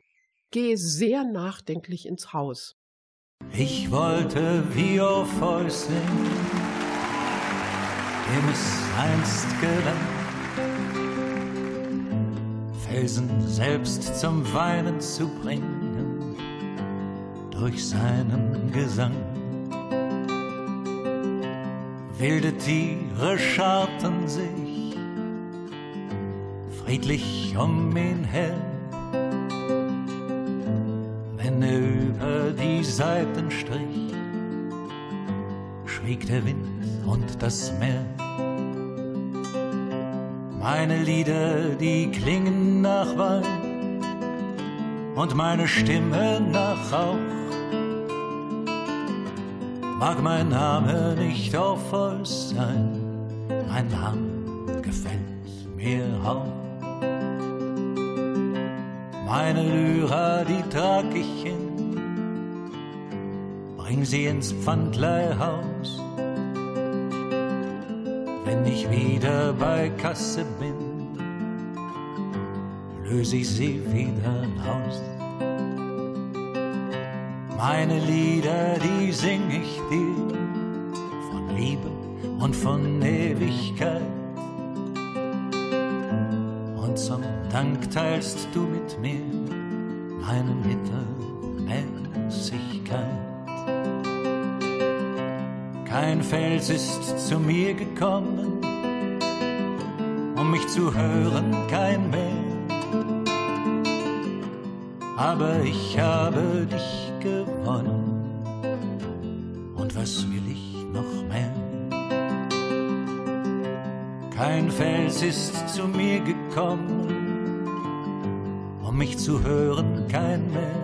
Gehe sehr nachdenklich ins Haus. Ich wollte wie euch singen, dem es einst gelang, Felsen selbst zum Weinen zu bringen durch seinen Gesang. Wilde Tiere scharten sich friedlich um ihn her. Wenn er über die Seiten strich, schwieg der Wind und das Meer. Meine Lieder, die klingen nach Wein und meine Stimme nach Rauch mag mein Name nicht auf euch sein, mein Name gefällt mir auch. Meine Lyra, die trag ich hin, bring sie ins Pfandleihhaus. Ich wieder bei Kasse bin, löse ich sie wieder aus. Meine Lieder, die sing ich dir von Liebe und von Ewigkeit. Und zum Dank teilst du mit mir meine Mittelmäßigkeit. Fels ist zu mir gekommen, um mich zu hören, kein mehr. Aber ich habe dich gewonnen. Und was will ich noch mehr? Kein Fels ist zu mir gekommen, um mich zu hören, kein mehr.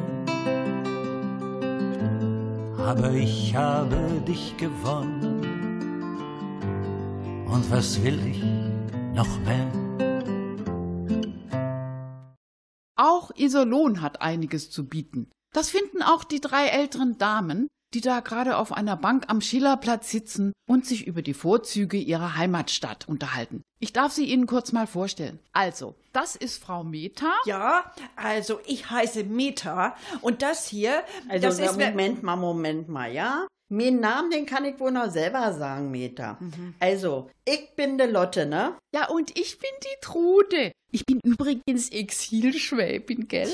Aber ich habe dich gewonnen. Und was will ich noch mehr? Auch Iserlohn hat einiges zu bieten. Das finden auch die drei älteren Damen, die da gerade auf einer Bank am Schillerplatz sitzen und sich über die Vorzüge ihrer Heimatstadt unterhalten. Ich darf sie Ihnen kurz mal vorstellen. Also, das ist Frau Meta. Ja, also ich heiße Meta und das hier, also das ist Moment mal, Moment mal, ja? Mein Namen, den kann ich wohl noch selber sagen, Meta. Mhm. Also, ich bin de Lotte, ne? Ja, und ich bin die Trude. Ich bin übrigens Exilschwäbin, gell?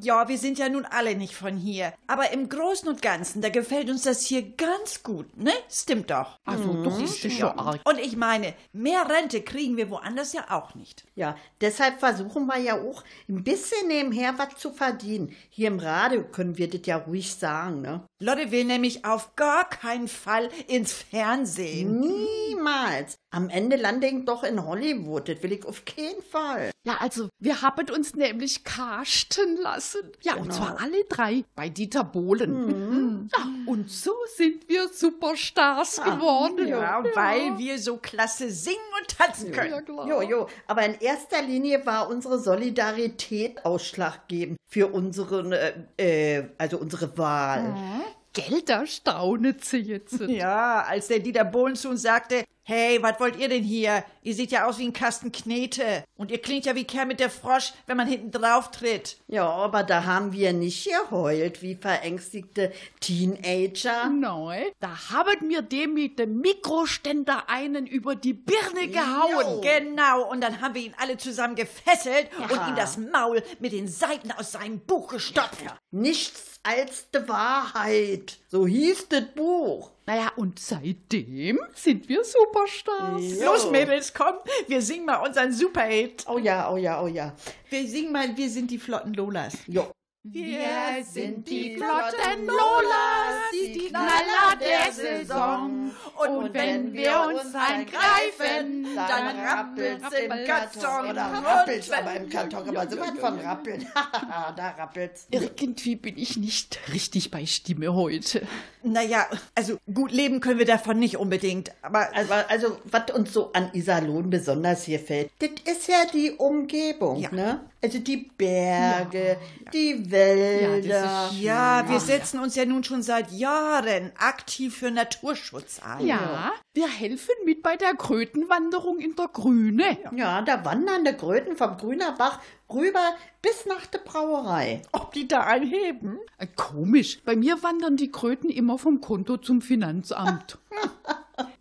Ja, wir sind ja nun alle nicht von hier. Aber im Großen und Ganzen, da gefällt uns das hier ganz gut, ne? Stimmt doch. Also, mhm. doch ist das schon arg. Und ich meine, mehr Rente kriegen wir woanders ja auch nicht. Ja, deshalb versuchen wir ja auch ein bisschen nebenher was zu verdienen. Hier im Radio können wir das ja ruhig sagen, ne? Lotte will nämlich auf gar keinen Fall ins Fernsehen. Niemals. Am Ende lande ich doch in Hollywood. Das will ich auf keinen Fall. Ja, also wir haben uns nämlich casten lassen. Ja, genau. und zwar alle drei bei Dieter Bohlen. Mhm. Ja, und so sind wir Superstars Ach, geworden. Ja, ja, weil wir so klasse singen und tanzen können. Ja, klar. Jo, jo. Aber in erster Linie war unsere Solidarität ausschlaggebend für unsere, äh, also unsere Wahl. Mhm. Geld, da staunet sie jetzt. [LAUGHS] Ja, als der Dieter Bohlen zu uns sagte, Hey, was wollt ihr denn hier? Ihr seht ja aus wie ein Kasten Knete. Und ihr klingt ja wie Kerl mit der Frosch, wenn man hinten drauf tritt. Ja, aber da haben wir nicht geheult wie verängstigte Teenager. Nein, da haben wir dem mit dem Mikroständer einen über die Birne gehauen. Jo. Genau, und dann haben wir ihn alle zusammen gefesselt ja. und ihm das Maul mit den Seiten aus seinem Buch gestopft. Ja. Nichts als die Wahrheit. So hieß das Buch. Naja, und seitdem sind wir Superstars. Jo. Los, Mädels, komm, wir singen mal unseren Superhit. Oh ja, oh ja, oh ja. Wir singen mal, wir sind die flotten Lolas. Jo. Wir sind die flotten Lolas, die Knaller der Saison. Und wenn wir uns angreifen, dann rappelt's im Karton. Oder rappelt's aber im Karton, aber so was von rappeln. [LAUGHS] da rappelt's. Irgendwie bin ich nicht richtig bei Stimme heute. Naja, also gut leben können wir davon nicht unbedingt. Aber also, also was uns so an Iserlohn besonders hier fällt, das ist ja die Umgebung, ja. ne? Also die Berge, ja. die Wälder. Ja, ja, wir setzen uns ja nun schon seit Jahren aktiv für Naturschutz ein. Ja, wir helfen mit bei der Krötenwanderung in der Grüne. Ja, da wandern die Kröten vom Grüner Bach rüber bis nach der Brauerei. Ob die da einheben? Äh, komisch. Bei mir wandern die Kröten immer vom Konto zum Finanzamt. [LAUGHS]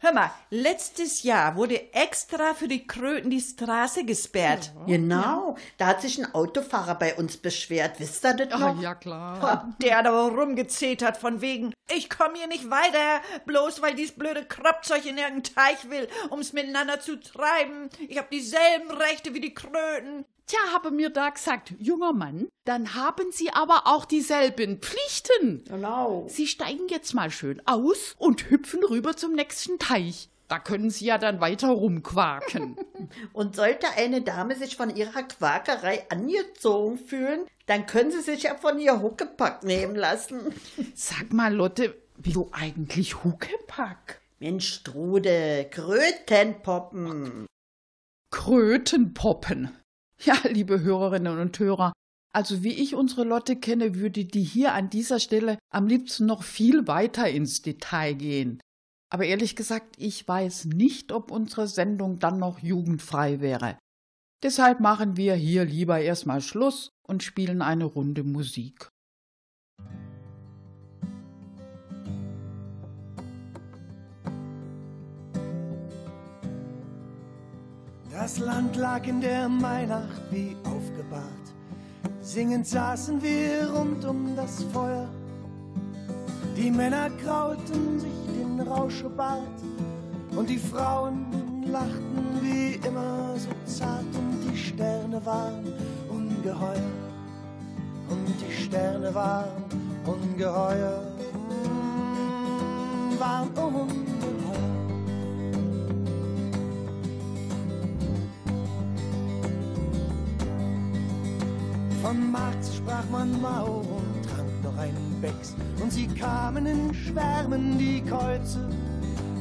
Hör mal, letztes Jahr wurde extra für die Kröten die Straße gesperrt. Ja. Genau, da hat sich ein Autofahrer bei uns beschwert. Wisst ihr das noch? Ach, ja, klar. Der hat aber rumgezetert von wegen, ich komme hier nicht weiter, bloß weil dies blöde Krabzeug in irgendeinen Teich will, um's miteinander zu treiben. Ich hab dieselben Rechte wie die Kröten. Tja, habe mir da gesagt, junger Mann, dann haben Sie aber auch dieselben Pflichten. Genau. Sie steigen jetzt mal schön aus und hüpfen rüber zum nächsten Teich. Da können Sie ja dann weiter rumquaken. [LAUGHS] und sollte eine Dame sich von ihrer Quakerei angezogen fühlen, dann können Sie sich ja von ihr Huckepack nehmen lassen. Sag mal, Lotte, wie du eigentlich Huckepack? Mensch, Strude, Krötenpoppen. Krötenpoppen. Ja, [LAUGHS] liebe Hörerinnen und Hörer, also wie ich unsere Lotte kenne, würde die hier an dieser Stelle am liebsten noch viel weiter ins Detail gehen. Aber ehrlich gesagt, ich weiß nicht, ob unsere Sendung dann noch jugendfrei wäre. Deshalb machen wir hier lieber erstmal Schluss und spielen eine Runde Musik. Das Land lag in der Mainacht wie aufgebahrt. Singend saßen wir rund um das Feuer. Die Männer krauten sich den Rauschebart und die Frauen lachten wie immer so zart und die Sterne waren ungeheuer. Und die Sterne waren ungeheuer, waren ungeheuer. Von Marx sprach man mau und trank noch einen Becks. Und sie kamen in Schwärmen, die Kreuze.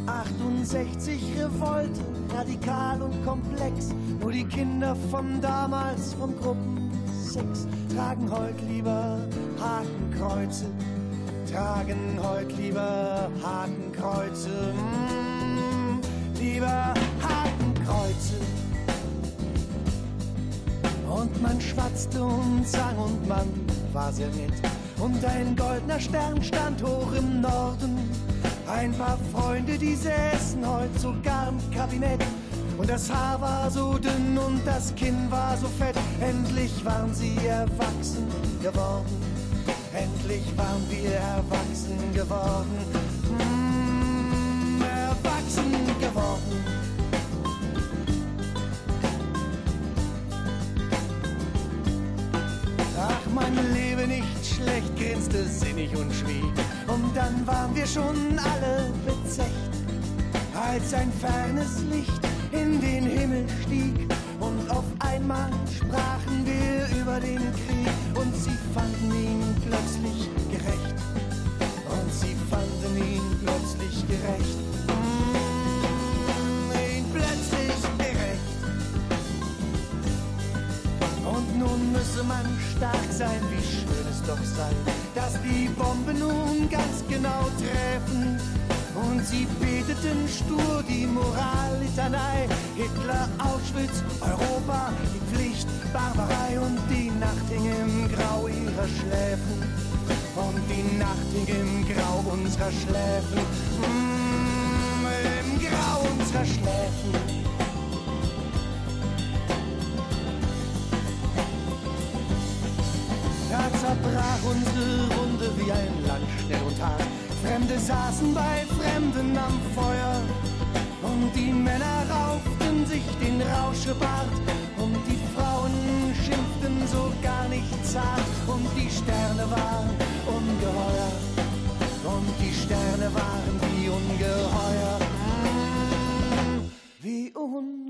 68 Revolte, radikal und komplex. Nur die Kinder von damals vom Gruppensex tragen heut lieber Hakenkreuze. Tragen heut lieber Hakenkreuze. Mmh, lieber Hakenkreuze. Und man schwatzte und sang und man war sehr nett. Und ein goldener Stern stand hoch im Norden. Ein paar Freunde, die säßen heut sogar im Kabinett. Und das Haar war so dünn und das Kinn war so fett. Endlich waren sie erwachsen geworden. Endlich waren wir erwachsen geworden. Mmh, erwachsen geworden. Schlecht, grinste sinnig und schwieg. Und dann waren wir schon alle bezecht, als ein fernes Licht in den Himmel stieg. Und auf einmal sprachen wir über den Krieg und sie fanden ihn plötzlich gerecht. Und sie fanden ihn plötzlich gerecht. Nun müsse man stark sein, wie schön es doch sei, dass die Bomben nun ganz genau treffen und sie beteten stur die Morallitanei. Hitler, Auschwitz, Europa, die Pflicht, Barbarei und die Nacht hing im Grau ihrer Schläfen. Und die Nacht hing im Grau unserer Schläfen. Mmh, Im Grau unserer Schläfen. Da zerbrach unsere Runde wie ein Land schnell und hart. Fremde saßen bei Fremden am Feuer und die Männer rauften sich den Rauschebart und die Frauen schimpften so gar nicht zart und die Sterne waren ungeheuer und die Sterne waren wie ungeheuer, wie ungeheuer.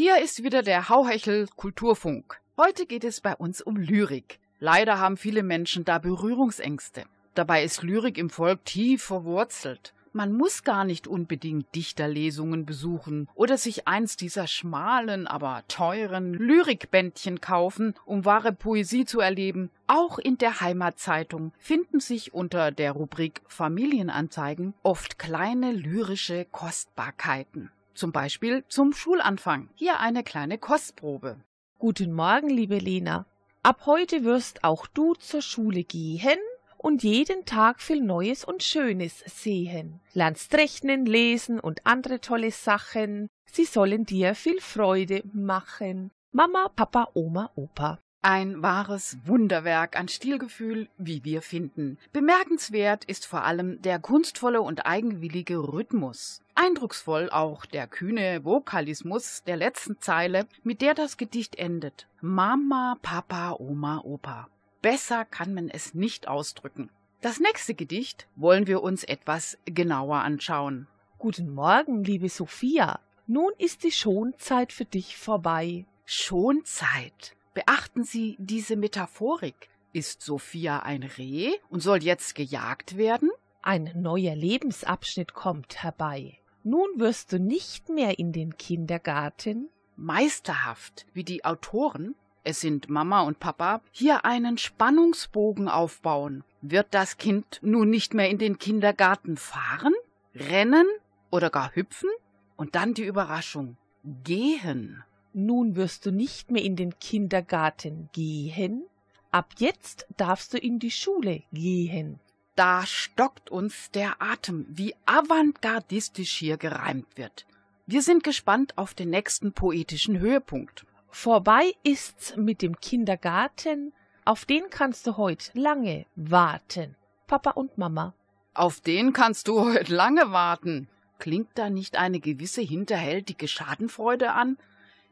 Hier ist wieder der Hauhechel Kulturfunk. Heute geht es bei uns um Lyrik. Leider haben viele Menschen da Berührungsängste. Dabei ist Lyrik im Volk tief verwurzelt. Man muss gar nicht unbedingt Dichterlesungen besuchen oder sich eins dieser schmalen, aber teuren Lyrikbändchen kaufen, um wahre Poesie zu erleben. Auch in der Heimatzeitung finden sich unter der Rubrik Familienanzeigen oft kleine lyrische Kostbarkeiten. Zum Beispiel zum Schulanfang. Hier eine kleine Kostprobe. Guten Morgen, liebe Lena. Ab heute wirst auch du zur Schule gehen und jeden Tag viel Neues und Schönes sehen. Lernst rechnen, lesen und andere tolle Sachen. Sie sollen dir viel Freude machen. Mama, Papa, Oma, Opa. Ein wahres Wunderwerk an Stilgefühl, wie wir finden. Bemerkenswert ist vor allem der kunstvolle und eigenwillige Rhythmus. Eindrucksvoll auch der kühne Vokalismus der letzten Zeile, mit der das Gedicht endet. Mama, Papa, Oma, Opa. Besser kann man es nicht ausdrücken. Das nächste Gedicht wollen wir uns etwas genauer anschauen. Guten Morgen, liebe Sophia. Nun ist die Schonzeit für dich vorbei. Schonzeit. Beachten Sie diese Metaphorik. Ist Sophia ein Reh und soll jetzt gejagt werden? Ein neuer Lebensabschnitt kommt herbei. Nun wirst du nicht mehr in den Kindergarten. Meisterhaft, wie die Autoren, es sind Mama und Papa, hier einen Spannungsbogen aufbauen. Wird das Kind nun nicht mehr in den Kindergarten fahren, rennen oder gar hüpfen? Und dann die Überraschung. Gehen. Nun wirst du nicht mehr in den Kindergarten gehen. Ab jetzt darfst du in die Schule gehen. Da stockt uns der Atem, wie avantgardistisch hier gereimt wird. Wir sind gespannt auf den nächsten poetischen Höhepunkt. Vorbei ist's mit dem Kindergarten, auf den kannst du heut lange warten. Papa und Mama. Auf den kannst du heut lange warten. Klingt da nicht eine gewisse hinterhältige Schadenfreude an?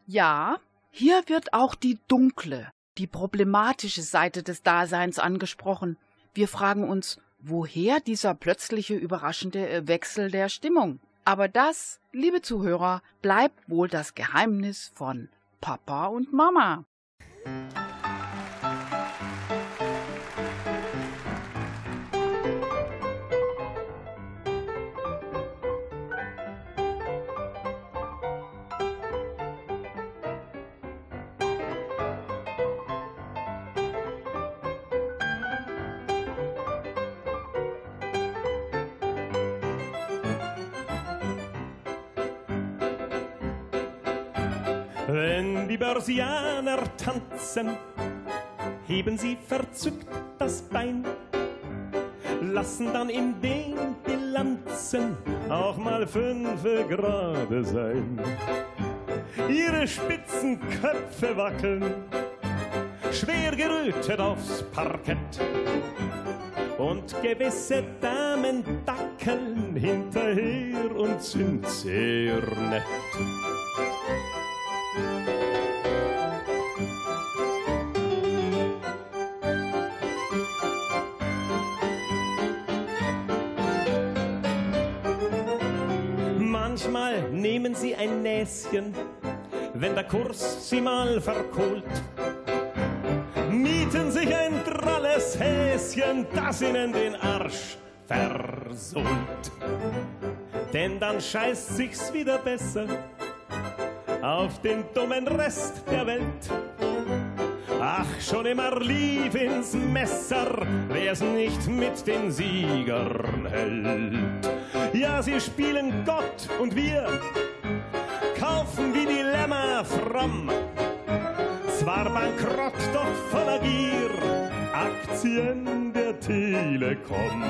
Ja, hier wird auch die dunkle, die problematische Seite des Daseins angesprochen. Wir fragen uns, woher dieser plötzliche überraschende Wechsel der Stimmung? Aber das, liebe Zuhörer, bleibt wohl das Geheimnis von Papa und Mama. Börsianer tanzen, heben sie verzückt das Bein. lassen dann in den Bilanzen auch mal fünf gerade sein. Ihre spitzen Köpfe wackeln, schwer gerötet aufs Parkett. Und gewisse Damen dackeln hinterher und sind sehr nett. Näschen, wenn der Kurs sie mal verkohlt. Mieten sich ein dralles Häschen, das ihnen den Arsch versohlt. Denn dann scheißt sich's wieder besser auf den dummen Rest der Welt. Ach, schon immer lief ins Messer, wer's nicht mit den Siegern hält. Ja, sie spielen Gott und wir Lämmer fromm. Zwar bankrott, doch voller Gier, Aktien der Telekom.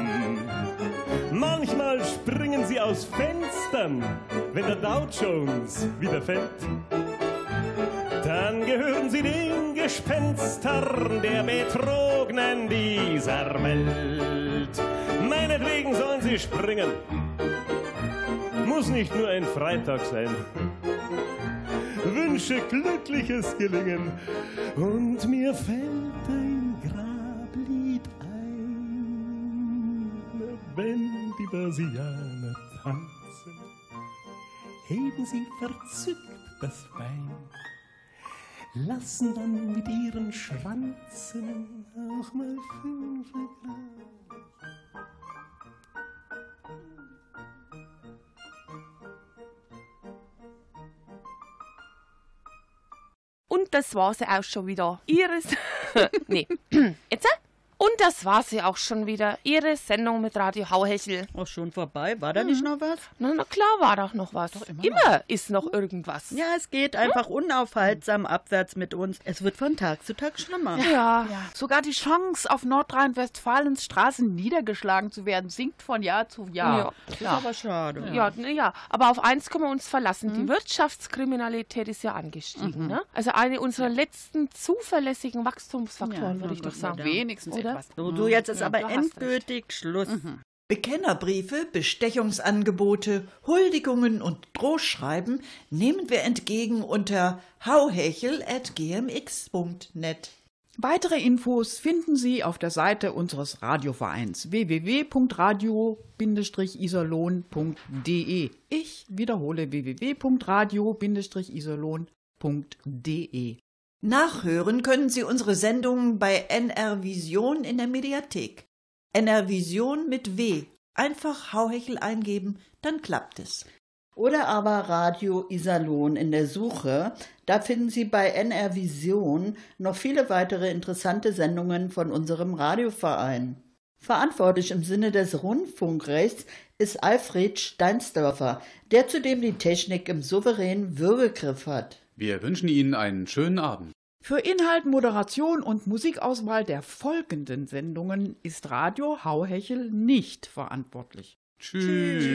Manchmal springen sie aus Fenstern, wenn der Dow Jones wieder fällt. Dann gehören sie den Gespenstern der Betrogenen dieser Welt. Meinetwegen sollen sie springen, muss nicht nur ein Freitag sein. Wünsche glückliches Gelingen. Und mir fällt ein Grablied ein, wenn die Börsianer tanzen, heben sie verzückt das Bein. Lassen dann mit ihren Schranzen auch mal fünf Grad. Und das war sie auch schon wieder. Iris. [LAUGHS] [LAUGHS] nee. [CLEARS THROAT] Jetzt? Und das war sie auch schon wieder. Ihre Sendung mit Radio Hauhechel. Oh, schon vorbei? War da nicht noch was? Na, na klar war doch noch was. immer immer ist noch irgendwas. Ja, es geht einfach unaufhaltsam abwärts mit uns. Es wird von Tag zu Tag schlimmer. Ja. Sogar die Chance, auf Nordrhein-Westfalens Straßen niedergeschlagen zu werden, sinkt von Jahr zu Jahr. Ja. Das ist aber schade. Ja, na ja, aber auf eins können wir uns verlassen. Die Wirtschaftskriminalität ist ja angestiegen. Mhm. Ne? Also eine unserer letzten zuverlässigen Wachstumsfaktoren, Ja, würde ich doch sagen. wenigstens Oder? Etwas. So, du, jetzt ist Ja, aber recht. endgültig Schluss. Bekennerbriefe, Bestechungsangebote, Huldigungen und Drohschreiben nehmen wir entgegen unter hauhechel.gmx.net. Weitere Infos finden Sie auf der Seite unseres Radiovereins www.radio-iserlohn.de. Ich wiederhole www.radio-iserlohn.de. Nachhören können Sie unsere Sendungen bei NR Vision in der Mediathek. NR Vision mit W. Einfach Hauhechel eingeben, dann klappt es. Oder aber Radio Iserlohn in der Suche. Da finden Sie bei NR Vision noch viele weitere interessante Sendungen von unserem Radioverein. Verantwortlich im Sinne des Rundfunkrechts ist Alfred Steinsdörfer, der zudem die Technik im souveränen Würgegriff hat. Wir wünschen Ihnen einen schönen Abend. Für Inhalt, Moderation und Musikauswahl der folgenden Sendungen ist Radio Hauhechel nicht verantwortlich. Tschüss.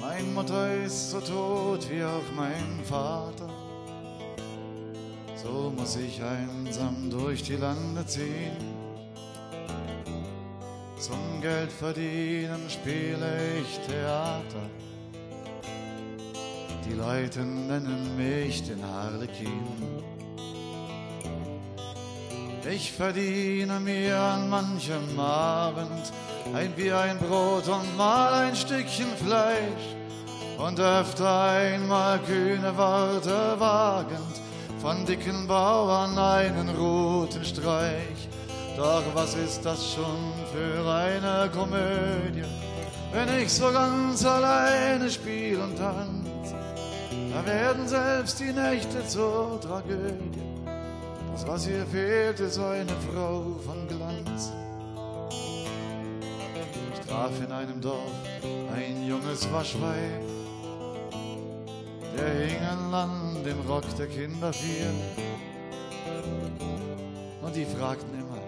Mein Mutter ist so tot wie auch mein Vater. So muss ich einsam durch die Lande ziehen. Zum Geld verdienen spiele ich Theater. Die Leute nennen mich den Harlekin. Ich verdiene mir an manchem Abend ein Bier, ein Brot und mal ein Stückchen Fleisch und öfter einmal kühne Worte wagend von dicken Bauern einen roten Streich. Doch was ist das schon für eine Komödie, wenn ich so ganz alleine spiel und tanz? Da werden selbst die Nächte zur Tragödie. Das, was hier fehlt, ist eine Frau von Glanz. Ich traf in einem Dorf ein junges Waschweib. Der hing an dem Rock der Kinder vier. Und die fragten immer,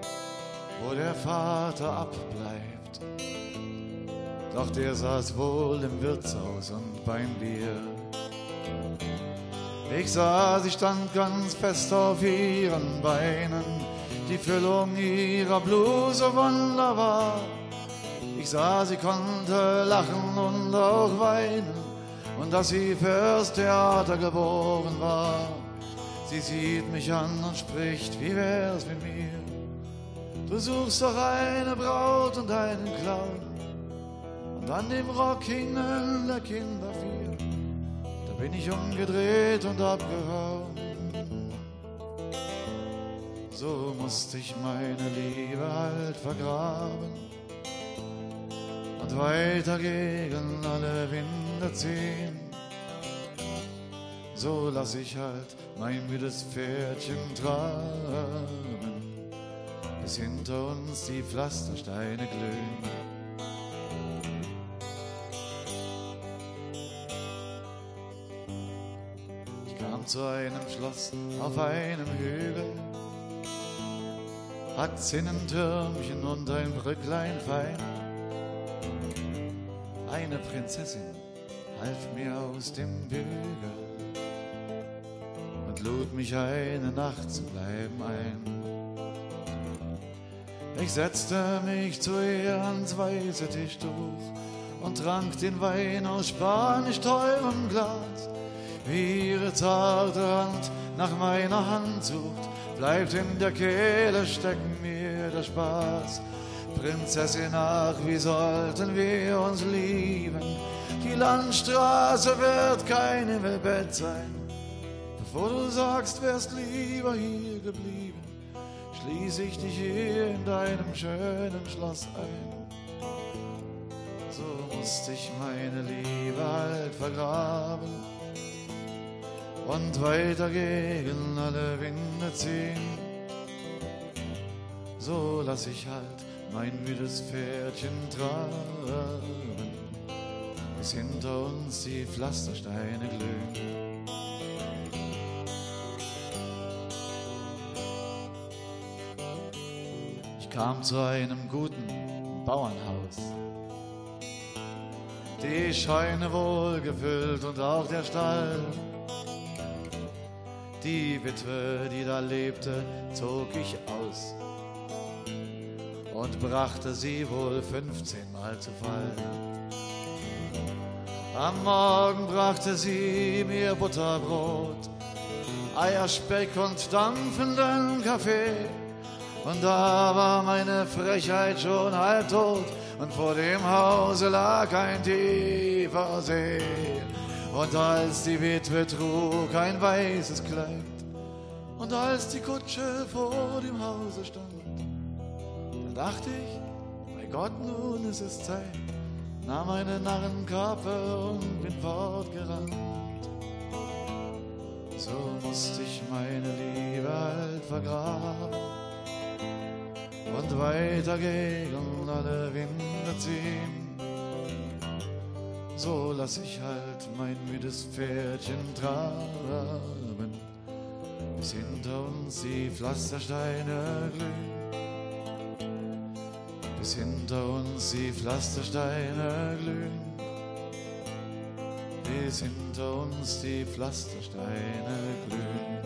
wo der Vater abbleibt. Doch der saß wohl im Wirtshaus und beim Bier. Ich sah, sie stand ganz fest auf ihren Beinen, die Füllung ihrer Bluse wunderbar. Ich sah, sie konnte lachen und auch weinen und dass sie fürs Theater geboren war. Sie sieht mich an und spricht, wie wär's mit mir? Du suchst doch eine Braut und einen Clown und an dem Rock hingen der Kinder vier. Da bin ich umgedreht und abgehauen. So musste ich meine Liebe halt vergraben und weiter gegen alle Winde ziehen. So lass ich halt mein müdes Pferdchen traben, bis hinter uns die Pflastersteine glühen. Ich kam zu einem Schloss auf einem Hügel, hat Zinnentürmchen und ein Brücklein fein eine Prinzessin half mir aus dem Bügel und lud mich eine Nacht zu bleiben ein. Ich setzte mich zu ihr ans weiße Tischtuch und trank den Wein aus spanisch teurem Glas. Wie ihre zarte Hand nach meiner Hand sucht, bleibt in der Kehle stecken mir der Spaß. Prinzessin, ach, wie sollten wir uns lieben? Die Landstraße wird kein Himmelbett sein. Bevor du sagst, wärst lieber hier geblieben, schließe ich dich hier in deinem schönen Schloss ein. So musste ich meine Liebe halt vergraben und weiter gegen alle Winde ziehen. So lass ich halt mein müdes Pferdchen traben, bis hinter uns die Pflastersteine glühen. Ich kam zu einem guten Bauernhaus. Die Scheune wohl gefüllt und auch der Stall. Die Witwe, die da lebte, zog ich aus und brachte sie wohl 15 Mal zu Fall. Am Morgen brachte sie mir Butterbrot, Eierspeck und dampfenden Kaffee. Und da war meine Frechheit schon halb tot und vor dem Hause lag ein tiefer See. Und als die Witwe trug ein weißes Kleid und als die Kutsche vor dem Hause stand, dachte ich, bei Gott nun ist es Zeit, nahm meine Narrenkappe und bin fortgerannt. So musste ich meine Liebe halt vergraben und weiter gegen alle Winde ziehen. So lass ich halt mein müdes Pferdchen traben, bis hinter uns die Pflastersteine glühen bis hinter uns die Pflastersteine glühen, bis hinter uns die Pflastersteine glühen.